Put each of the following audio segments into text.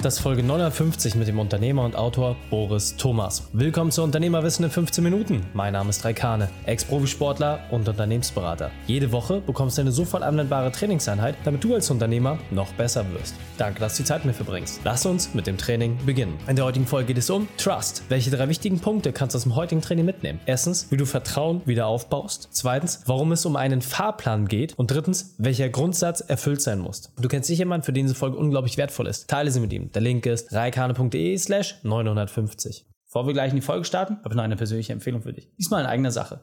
Das ist Folge 950 mit dem Unternehmer und Autor Boris Thomas. Willkommen zu Unternehmerwissen in 15 Minuten. Mein Name ist Raikane, Ex-Profisportler und Unternehmensberater. Jede Woche bekommst du eine sofort anwendbare Trainingseinheit, damit du als Unternehmer noch besser wirst. Danke, dass du die Zeit mit verbringst. Lass uns mit dem Training beginnen. In der heutigen Folge geht es um Trust. Welche drei wichtigen Punkte kannst du aus dem heutigen Training mitnehmen? Erstens, wie du Vertrauen wieder aufbaust. Zweitens, warum es um einen Fahrplan geht. Und drittens, welcher Grundsatz erfüllt sein muss. Du kennst sicher jemanden, für den diese Folge unglaublich wertvoll ist. Teile sie mit ihm. Der Link ist reikane.de slash 950. Bevor wir gleich in die Folge starten, habe ich noch eine persönliche Empfehlung für dich. Diesmal in eigener Sache.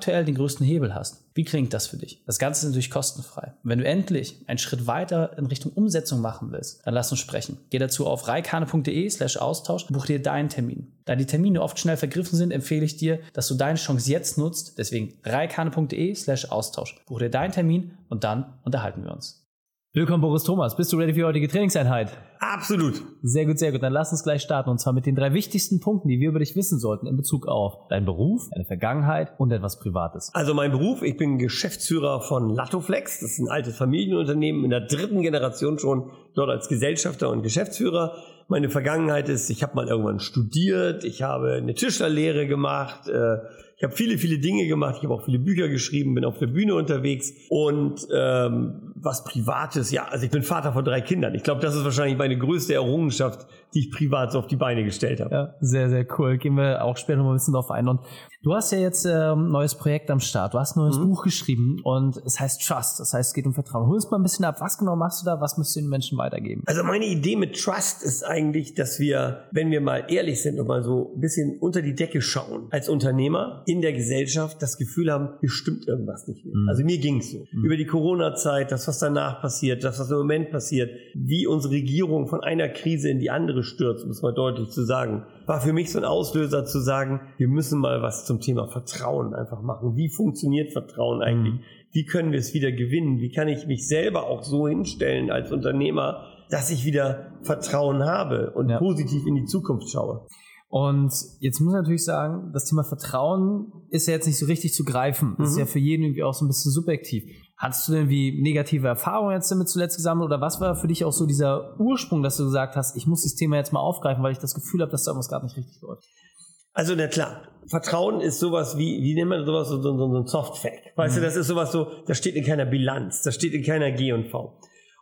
aktuell den größten Hebel hast. Wie klingt das für dich? Das Ganze ist natürlich kostenfrei. wenn du endlich einen Schritt weiter in Richtung Umsetzung machen willst, dann lass uns sprechen. Geh dazu auf reikane.de slash Austausch und buch dir deinen Termin. Da die Termine oft schnell vergriffen sind, empfehle ich dir, dass du deine Chance jetzt nutzt. Deswegen reikane.de slash Austausch. Buch dir deinen Termin und dann unterhalten wir uns. Willkommen, Boris Thomas. Bist du ready für die heutige Trainingseinheit? Absolut. Sehr gut, sehr gut. Dann lass uns gleich starten. Und zwar mit den drei wichtigsten Punkten, die wir über dich wissen sollten in Bezug auf deinen Beruf, deine Vergangenheit und etwas Privates. Also mein Beruf, ich bin Geschäftsführer von Latoflex. Das ist ein altes Familienunternehmen in der dritten Generation schon, dort als Gesellschafter und Geschäftsführer. Meine Vergangenheit ist, ich habe mal irgendwann studiert, ich habe eine Tischlerlehre gemacht, äh, ich habe viele, viele Dinge gemacht. Ich habe auch viele Bücher geschrieben, bin auf der Bühne unterwegs und ähm, was Privates. Ja, also ich bin Vater von drei Kindern. Ich glaube, das ist wahrscheinlich meine größte Errungenschaft, die ich privat so auf die Beine gestellt habe. Ja, sehr, sehr cool. Gehen wir auch später noch mal ein bisschen drauf ein. Und du hast ja jetzt ein ähm, neues Projekt am Start. Du hast ein neues mhm. Buch geschrieben und es heißt Trust. Das heißt, es geht um Vertrauen. Hol uns mal ein bisschen ab. Was genau machst du da? Was müsst du den Menschen weitergeben? Also meine Idee mit Trust ist eigentlich, dass wir, wenn wir mal ehrlich sind und mal so ein bisschen unter die Decke schauen, als Unternehmer, in der Gesellschaft das Gefühl haben, hier stimmt irgendwas nicht mehr. Mhm. Also mir ging es so. Mhm. Über die Corona-Zeit, das, was danach passiert, das, was im Moment passiert, wie unsere Regierung von einer Krise in die andere stürzt, um es mal deutlich zu sagen, war für mich so ein Auslöser zu sagen, wir müssen mal was zum Thema Vertrauen einfach machen. Wie funktioniert Vertrauen eigentlich? Mhm. Wie können wir es wieder gewinnen? Wie kann ich mich selber auch so hinstellen als Unternehmer, dass ich wieder Vertrauen habe und ja. positiv in die Zukunft schaue? Und jetzt muss ich natürlich sagen, das Thema Vertrauen ist ja jetzt nicht so richtig zu greifen. Mhm. Ist ja für jeden irgendwie auch so ein bisschen subjektiv. Hattest du denn wie negative Erfahrungen jetzt damit zuletzt gesammelt oder was war für dich auch so dieser Ursprung, dass du gesagt hast, ich muss dieses Thema jetzt mal aufgreifen, weil ich das Gefühl habe, dass da irgendwas gerade nicht richtig läuft? Also, na klar, Vertrauen ist sowas wie, wie nennt man sowas, so, so, so ein Softfact. Weißt mhm. du, das ist sowas so, das steht in keiner Bilanz, das steht in keiner G&V.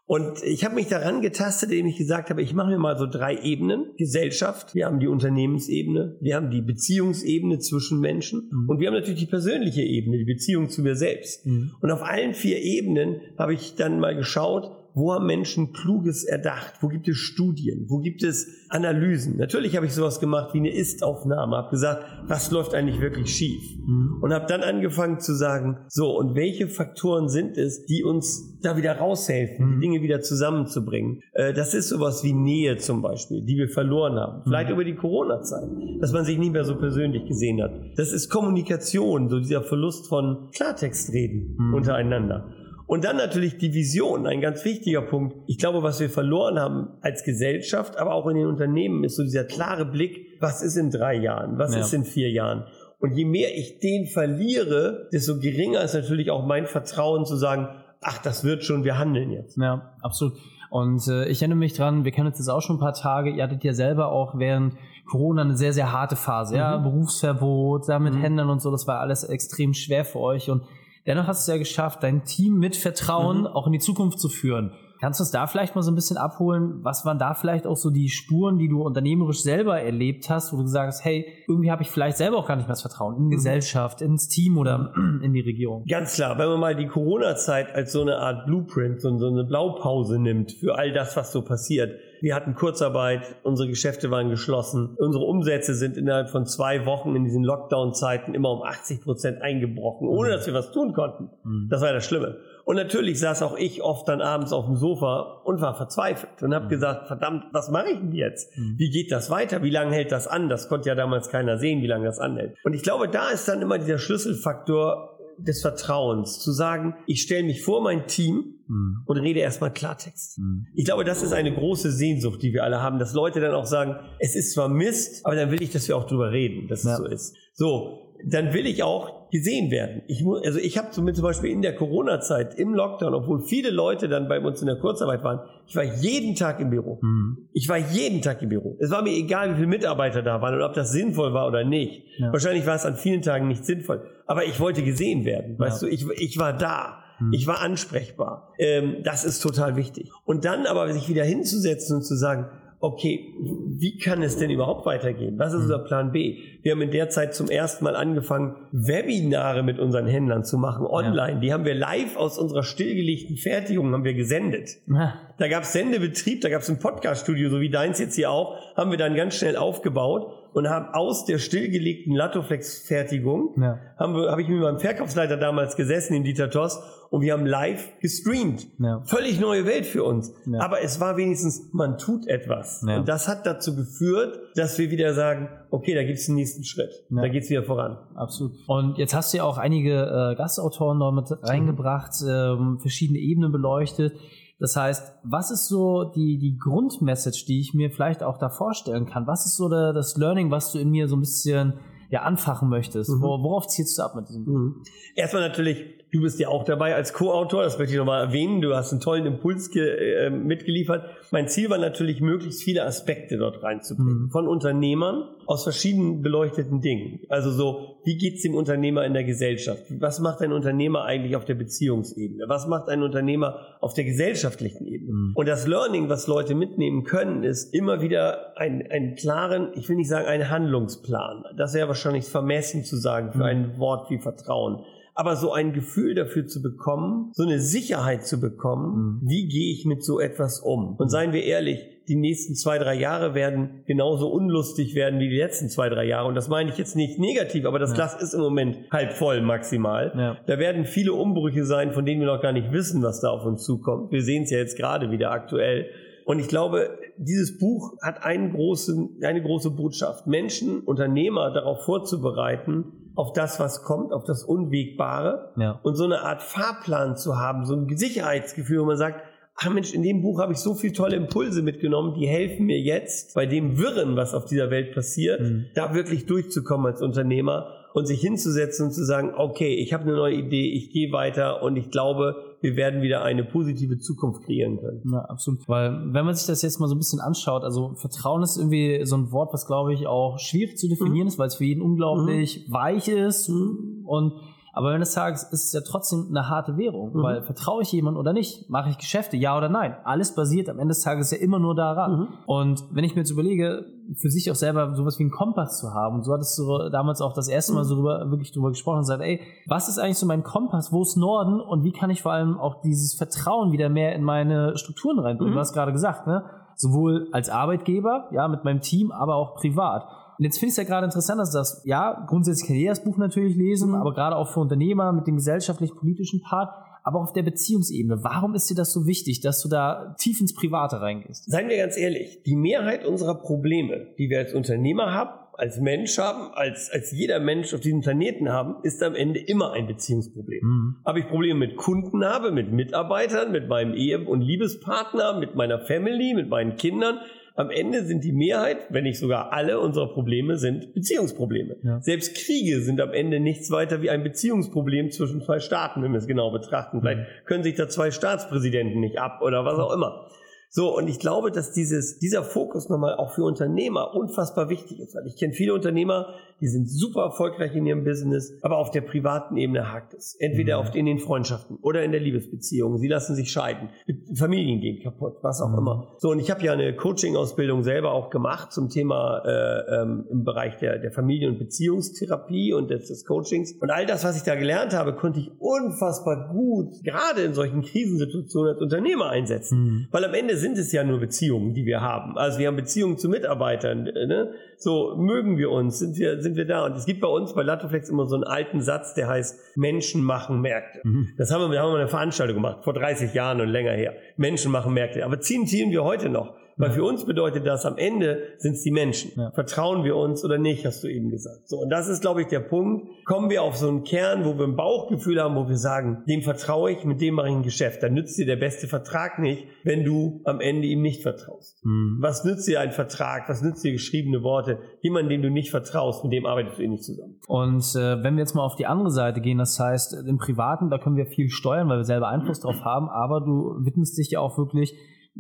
Und ich habe mich daran getastet, indem ich gesagt habe, ich mache mir mal so drei Ebenen. Gesellschaft, wir haben die Unternehmensebene, wir haben die Beziehungsebene zwischen Menschen mhm. und wir haben natürlich die persönliche Ebene, die Beziehung zu mir selbst. Mhm. Und auf allen vier Ebenen habe ich dann mal geschaut, wo haben Menschen Kluges erdacht? Wo gibt es Studien? Wo gibt es Analysen? Natürlich habe ich sowas gemacht wie eine Ist-Aufnahme, habe gesagt, was läuft eigentlich wirklich schief? Mhm. Und habe dann angefangen zu sagen, so, und welche Faktoren sind es, die uns da wieder raushelfen, mhm. die Dinge wieder zusammenzubringen? Äh, das ist sowas wie Nähe zum Beispiel, die wir verloren haben. Vielleicht mhm. über die Corona-Zeit, dass man sich nicht mehr so persönlich gesehen hat. Das ist Kommunikation, so dieser Verlust von Klartextreden mhm. untereinander. Und dann natürlich die Vision, ein ganz wichtiger Punkt. Ich glaube, was wir verloren haben als Gesellschaft, aber auch in den Unternehmen, ist so dieser klare Blick, was ist in drei Jahren, was ja. ist in vier Jahren. Und je mehr ich den verliere, desto geringer ist natürlich auch mein Vertrauen zu sagen, ach, das wird schon, wir handeln jetzt. Ja, absolut. Und äh, ich erinnere mich dran, wir kennen uns jetzt auch schon ein paar Tage, ihr hattet ja selber auch während Corona eine sehr, sehr harte Phase, mhm. ja, Berufsverbot, da mit mhm. Händlern und so, das war alles extrem schwer für euch und Dennoch hast du es ja geschafft, dein Team mit Vertrauen mhm. auch in die Zukunft zu führen. Kannst du uns da vielleicht mal so ein bisschen abholen? Was waren da vielleicht auch so die Spuren, die du unternehmerisch selber erlebt hast, wo du gesagt hast, hey, irgendwie habe ich vielleicht selber auch gar nicht mehr das Vertrauen in mhm. Gesellschaft, ins Team oder in die Regierung? Ganz klar, wenn man mal die Corona-Zeit als so eine Art Blueprint, so eine Blaupause nimmt für all das, was so passiert, wir hatten Kurzarbeit, unsere Geschäfte waren geschlossen. Unsere Umsätze sind innerhalb von zwei Wochen in diesen Lockdown-Zeiten immer um 80 Prozent eingebrochen, ohne mhm. dass wir was tun konnten. Mhm. Das war das Schlimme. Und natürlich saß auch ich oft dann abends auf dem Sofa und war verzweifelt und habe mhm. gesagt, verdammt, was mache ich denn jetzt? Mhm. Wie geht das weiter? Wie lange hält das an? Das konnte ja damals keiner sehen, wie lange das anhält. Und ich glaube, da ist dann immer dieser Schlüsselfaktor, des Vertrauens, zu sagen, ich stelle mich vor mein Team mhm. und rede erstmal Klartext. Mhm. Ich glaube, das ist eine große Sehnsucht, die wir alle haben, dass Leute dann auch sagen, es ist zwar Mist, aber dann will ich, dass wir auch drüber reden, dass ja. es so ist. So, dann will ich auch gesehen werden. Ich muss, also ich habe zum Beispiel in der Corona-Zeit im Lockdown, obwohl viele Leute dann bei uns in der Kurzarbeit waren, ich war jeden Tag im Büro. Mhm. Ich war jeden Tag im Büro. Es war mir egal, wie viele Mitarbeiter da waren und ob das sinnvoll war oder nicht. Ja. Wahrscheinlich war es an vielen Tagen nicht sinnvoll. Aber ich wollte gesehen werden. Weißt ja. du, ich, ich war da. Mhm. Ich war ansprechbar. Ähm, das ist total wichtig. Und dann aber sich wieder hinzusetzen und zu sagen, okay, wie kann es denn überhaupt weitergehen? Was ist unser Plan B? Wir haben in der Zeit zum ersten Mal angefangen, Webinare mit unseren Händlern zu machen, online. Ja. Die haben wir live aus unserer stillgelegten Fertigung haben wir gesendet. Ja. Da gab es Sendebetrieb, da gab es ein Podcaststudio, so wie deins jetzt hier auch, haben wir dann ganz schnell aufgebaut und haben aus der stillgelegten Latoflex-Fertigung, ja. habe hab ich mit meinem Verkaufsleiter damals gesessen, in Dieter Toss, und wir haben live gestreamt. Ja. Völlig neue Welt für uns. Ja. Aber es war wenigstens, man tut etwas. Ja. Und das hat dazu geführt, dass wir wieder sagen, okay, da gibt es den nächsten Schritt. Da geht es wieder voran. Absolut. Und jetzt hast du ja auch einige äh, Gastautoren noch mit reingebracht, ähm, verschiedene Ebenen beleuchtet. Das heißt, was ist so die, die Grundmessage, die ich mir vielleicht auch da vorstellen kann? Was ist so der, das Learning, was du in mir so ein bisschen ja, anfachen möchtest? Mhm. Worauf zielst du ab mit diesem Buch? Mhm. Erstmal natürlich Du bist ja auch dabei als Co-Autor, das möchte ich nochmal erwähnen. Du hast einen tollen Impuls äh, mitgeliefert. Mein Ziel war natürlich, möglichst viele Aspekte dort reinzubringen. Mhm. Von Unternehmern aus verschiedenen beleuchteten Dingen. Also so, wie geht's dem Unternehmer in der Gesellschaft? Was macht ein Unternehmer eigentlich auf der Beziehungsebene? Was macht ein Unternehmer auf der gesellschaftlichen Ebene? Mhm. Und das Learning, was Leute mitnehmen können, ist immer wieder ein, einen klaren, ich will nicht sagen einen Handlungsplan. Das wäre wahrscheinlich vermessen zu sagen für mhm. ein Wort wie Vertrauen aber so ein Gefühl dafür zu bekommen, so eine Sicherheit zu bekommen, mhm. wie gehe ich mit so etwas um? Und seien wir ehrlich, die nächsten zwei, drei Jahre werden genauso unlustig werden wie die letzten zwei, drei Jahre. Und das meine ich jetzt nicht negativ, aber das ja. Glas ist im Moment halb voll maximal. Ja. Da werden viele Umbrüche sein, von denen wir noch gar nicht wissen, was da auf uns zukommt. Wir sehen es ja jetzt gerade wieder aktuell. Und ich glaube, dieses Buch hat einen großen, eine große Botschaft. Menschen, Unternehmer darauf vorzubereiten, auf das, was kommt, auf das Unwegbare ja. und so eine Art Fahrplan zu haben, so ein Sicherheitsgefühl, wo man sagt, ach Mensch, in dem Buch habe ich so viele tolle Impulse mitgenommen, die helfen mir jetzt bei dem Wirren, was auf dieser Welt passiert, mhm. da wirklich durchzukommen als Unternehmer und sich hinzusetzen und zu sagen, okay, ich habe eine neue Idee, ich gehe weiter und ich glaube, wir werden wieder eine positive Zukunft kreieren können. Ja, absolut. Weil wenn man sich das jetzt mal so ein bisschen anschaut, also Vertrauen ist irgendwie so ein Wort, was glaube ich auch schwierig zu definieren mhm. ist, weil es für jeden unglaublich mhm. weich ist mhm. und aber wenn du sagst, ist es ja trotzdem eine harte Währung, mhm. weil vertraue ich jemandem oder nicht? Mache ich Geschäfte, ja oder nein? Alles basiert am Ende des Tages ja immer nur daran. Mhm. Und wenn ich mir jetzt überlege, für sich auch selber sowas wie einen Kompass zu haben, so hattest du damals auch das erste Mal so drüber, wirklich drüber gesprochen und gesagt, ey, was ist eigentlich so mein Kompass? Wo ist Norden? Und wie kann ich vor allem auch dieses Vertrauen wieder mehr in meine Strukturen reinbringen? Mhm. Du hast gerade gesagt, ne? Sowohl als Arbeitgeber, ja, mit meinem Team, aber auch privat. Und jetzt finde ich es ja gerade interessant, dass das, ja, grundsätzlich kann jeder das Buch natürlich lesen, mhm. aber gerade auch für Unternehmer mit dem gesellschaftlich-politischen Part, aber auch auf der Beziehungsebene. Warum ist dir das so wichtig, dass du da tief ins Private reingehst? Seien wir ganz ehrlich, die Mehrheit unserer Probleme, die wir als Unternehmer haben, als Mensch haben, als, als jeder Mensch auf diesem Planeten haben, ist am Ende immer ein Beziehungsproblem. Mhm. Ob ich Probleme mit Kunden habe, mit Mitarbeitern, mit meinem Ehe- und Liebespartner, mit meiner Family, mit meinen Kindern, am Ende sind die Mehrheit, wenn nicht sogar alle unserer Probleme, sind Beziehungsprobleme. Ja. Selbst Kriege sind am Ende nichts weiter wie ein Beziehungsproblem zwischen zwei Staaten, wenn wir es genau betrachten. Vielleicht mhm. können sich da zwei Staatspräsidenten nicht ab oder was auch immer. So, und ich glaube, dass dieses, dieser Fokus nochmal auch für Unternehmer unfassbar wichtig ist. Weil ich kenne viele Unternehmer, die sind super erfolgreich in ihrem Business, aber auf der privaten Ebene hakt es. Entweder mhm. auf, in den Freundschaften oder in der Liebesbeziehung. Sie lassen sich scheiden. Familien gehen kaputt, was auch mhm. immer. So, und ich habe ja eine Coaching-Ausbildung selber auch gemacht zum Thema äh, ähm, im Bereich der, der Familien- und Beziehungstherapie und des, des Coachings. Und all das, was ich da gelernt habe, konnte ich unfassbar gut, gerade in solchen Krisensituationen als Unternehmer einsetzen. Mhm. Weil am Ende sind es ja nur Beziehungen, die wir haben. Also wir haben Beziehungen zu Mitarbeitern. Ne? So mögen wir uns, sind wir, sind wir da. Und es gibt bei uns bei Latoflex immer so einen alten Satz, der heißt, Menschen machen Märkte. Mhm. Das haben wir, wir haben eine Veranstaltung gemacht, vor 30 Jahren und länger her. Menschen machen Märkte. Aber ziehen, ziehen wir heute noch. Weil für uns bedeutet das, am Ende sind es die Menschen. Ja. Vertrauen wir uns oder nicht, hast du eben gesagt. So, und das ist, glaube ich, der Punkt. Kommen wir auf so einen Kern, wo wir ein Bauchgefühl haben, wo wir sagen, dem vertraue ich, mit dem mache ich ein Geschäft. Dann nützt dir der beste Vertrag nicht, wenn du am Ende ihm nicht vertraust. Mhm. Was nützt dir ein Vertrag? Was nützt dir geschriebene Worte? Jemand, dem du nicht vertraust, mit dem arbeitest du eh nicht zusammen. Und äh, wenn wir jetzt mal auf die andere Seite gehen, das heißt, im Privaten, da können wir viel steuern, weil wir selber Einfluss drauf haben, aber du widmest dich ja auch wirklich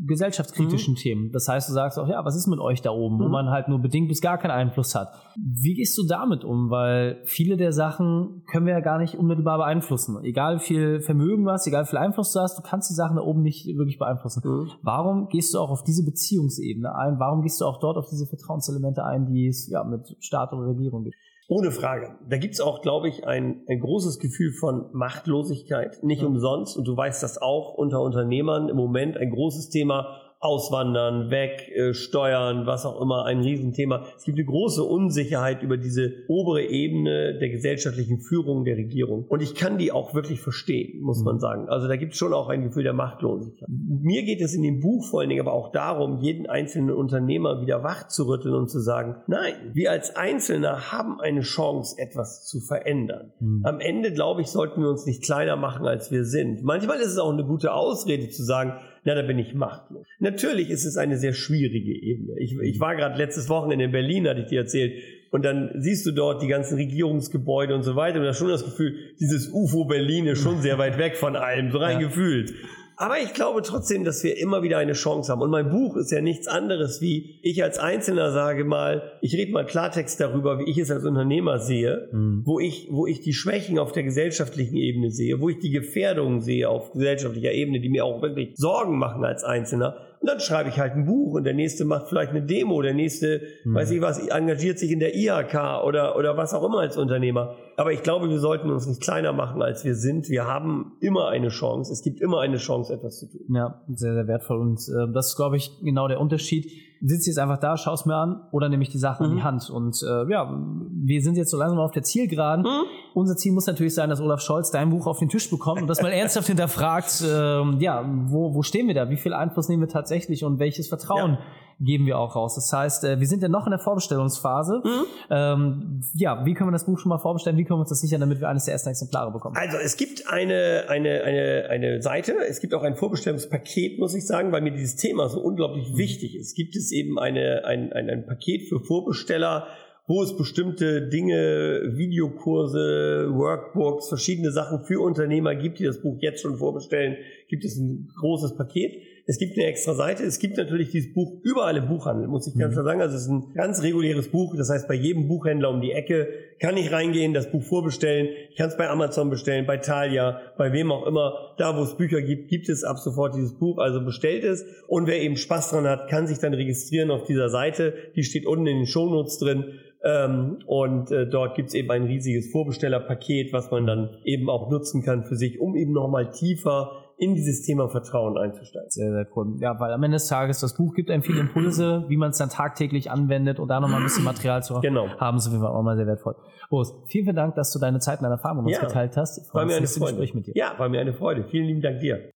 gesellschaftskritischen mhm. Themen. Das heißt, du sagst auch, ja, was ist mit euch da oben, mhm. wo man halt nur bedingt bis gar keinen Einfluss hat. Wie gehst du damit um? Weil viele der Sachen können wir ja gar nicht unmittelbar beeinflussen. Egal wie viel Vermögen du hast, egal wie viel Einfluss du hast, du kannst die Sachen da oben nicht wirklich beeinflussen. Mhm. Warum gehst du auch auf diese Beziehungsebene ein? Warum gehst du auch dort auf diese Vertrauenselemente ein, die es ja mit Staat oder Regierung gibt? Ohne Frage. Da gibt's auch, glaube ich, ein, ein großes Gefühl von Machtlosigkeit. Nicht ja. umsonst, und du weißt das auch unter Unternehmern im Moment ein großes Thema, Auswandern, weg, äh, Steuern, was auch immer, ein Riesenthema. Es gibt eine große Unsicherheit über diese obere Ebene der gesellschaftlichen Führung der Regierung. Und ich kann die auch wirklich verstehen, muss man mhm. sagen. Also da gibt es schon auch ein Gefühl der Machtlosigkeit. Mir geht es in dem Buch vor allen Dingen aber auch darum, jeden einzelnen Unternehmer wieder wach zu rütteln und zu sagen, nein, wir als Einzelner haben eine Chance, etwas zu verändern. Mhm. Am Ende, glaube ich, sollten wir uns nicht kleiner machen, als wir sind. Manchmal ist es auch eine gute Ausrede zu sagen, na, da bin ich machtlos. Natürlich ist es eine sehr schwierige Ebene. Ich, ich war gerade letztes Wochenende in Berlin, hatte ich dir erzählt, und dann siehst du dort die ganzen Regierungsgebäude und so weiter und hast schon das Gefühl, dieses UFO Berlin ist schon sehr weit weg von allem, so rein ja. gefühlt. Aber ich glaube trotzdem, dass wir immer wieder eine Chance haben. Und mein Buch ist ja nichts anderes, wie ich als Einzelner sage mal, ich rede mal Klartext darüber, wie ich es als Unternehmer sehe, mhm. wo ich, wo ich die Schwächen auf der gesellschaftlichen Ebene sehe, wo ich die Gefährdungen sehe auf gesellschaftlicher Ebene, die mir auch wirklich Sorgen machen als Einzelner. Und dann schreibe ich halt ein Buch und der nächste macht vielleicht eine Demo, der nächste, mhm. weiß ich was, engagiert sich in der IHK oder, oder was auch immer als Unternehmer. Aber ich glaube, wir sollten uns nicht kleiner machen, als wir sind. Wir haben immer eine Chance. Es gibt immer eine Chance, etwas zu tun. Ja, sehr, sehr wertvoll. Und äh, das ist, glaube ich, genau der Unterschied sitzt jetzt einfach da, schaust mir an oder nehme ich die Sache mhm. in die mhm. Hand. Und äh, ja, wir sind jetzt so langsam auf der Zielgeraden. Mhm. Unser Ziel muss natürlich sein, dass Olaf Scholz dein Buch auf den Tisch bekommt und das mal ernsthaft hinterfragt, äh, ja, wo, wo stehen wir da? Wie viel Einfluss nehmen wir tatsächlich und welches Vertrauen ja geben wir auch raus. Das heißt, äh, wir sind ja noch in der Vorbestellungsphase. Mhm. Ähm, ja, wie können wir das Buch schon mal vorbestellen? Wie können wir uns das sichern, damit wir eines der ersten Exemplare bekommen? Also es gibt eine, eine, eine, eine Seite, es gibt auch ein Vorbestellungspaket, muss ich sagen, weil mir dieses Thema so unglaublich mhm. wichtig ist. Gibt es eben eine, ein, ein, ein Paket für Vorbesteller, wo es bestimmte Dinge, Videokurse, Workbooks, verschiedene Sachen für Unternehmer gibt, die das Buch jetzt schon vorbestellen, gibt es ein großes Paket. Es gibt eine extra Seite. Es gibt natürlich dieses Buch überall im Buchhandel, muss ich ganz klar mhm. sagen. Also es ist ein ganz reguläres Buch. Das heißt, bei jedem Buchhändler um die Ecke kann ich reingehen, das Buch vorbestellen. Ich kann es bei Amazon bestellen, bei Thalia, bei wem auch immer. Da, wo es Bücher gibt, gibt es ab sofort dieses Buch. Also bestellt es. Und wer eben Spaß dran hat, kann sich dann registrieren auf dieser Seite. Die steht unten in den Shownotes drin. Ähm, und äh, dort gibt's eben ein riesiges Vorbestellerpaket, was man dann eben auch nutzen kann für sich, um eben nochmal tiefer in dieses Thema Vertrauen einzusteigen. Sehr, sehr cool. Ja, weil am Ende des Tages, das Buch gibt einem viele Impulse, wie man es dann tagtäglich anwendet und da nochmal ein bisschen Material zu genau. haben, ist auf jeden Fall auch mal sehr wertvoll. Boris, vielen, vielen Dank, dass du deine Zeit und deine Erfahrung mit uns geteilt hast. Ich war mir eine Freude. Gespräch mit dir. Ja, war mir eine Freude. Vielen lieben Dank dir.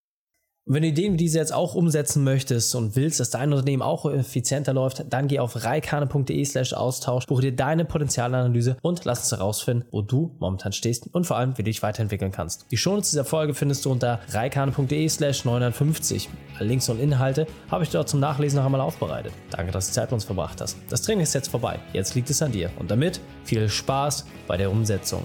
Und wenn du Ideen wie diese jetzt auch umsetzen möchtest und willst, dass dein Unternehmen auch effizienter läuft, dann geh auf reikane.de slash Austausch, buche dir deine Potenzialanalyse und lass uns herausfinden, wo du momentan stehst und vor allem, wie du dich weiterentwickeln kannst. Die Shownotes dieser Folge findest du unter reikane.de slash 950. Alle Links und Inhalte habe ich dort zum Nachlesen noch einmal aufbereitet. Danke, dass du Zeit mit uns verbracht hast. Das Training ist jetzt vorbei. Jetzt liegt es an dir. Und damit viel Spaß bei der Umsetzung.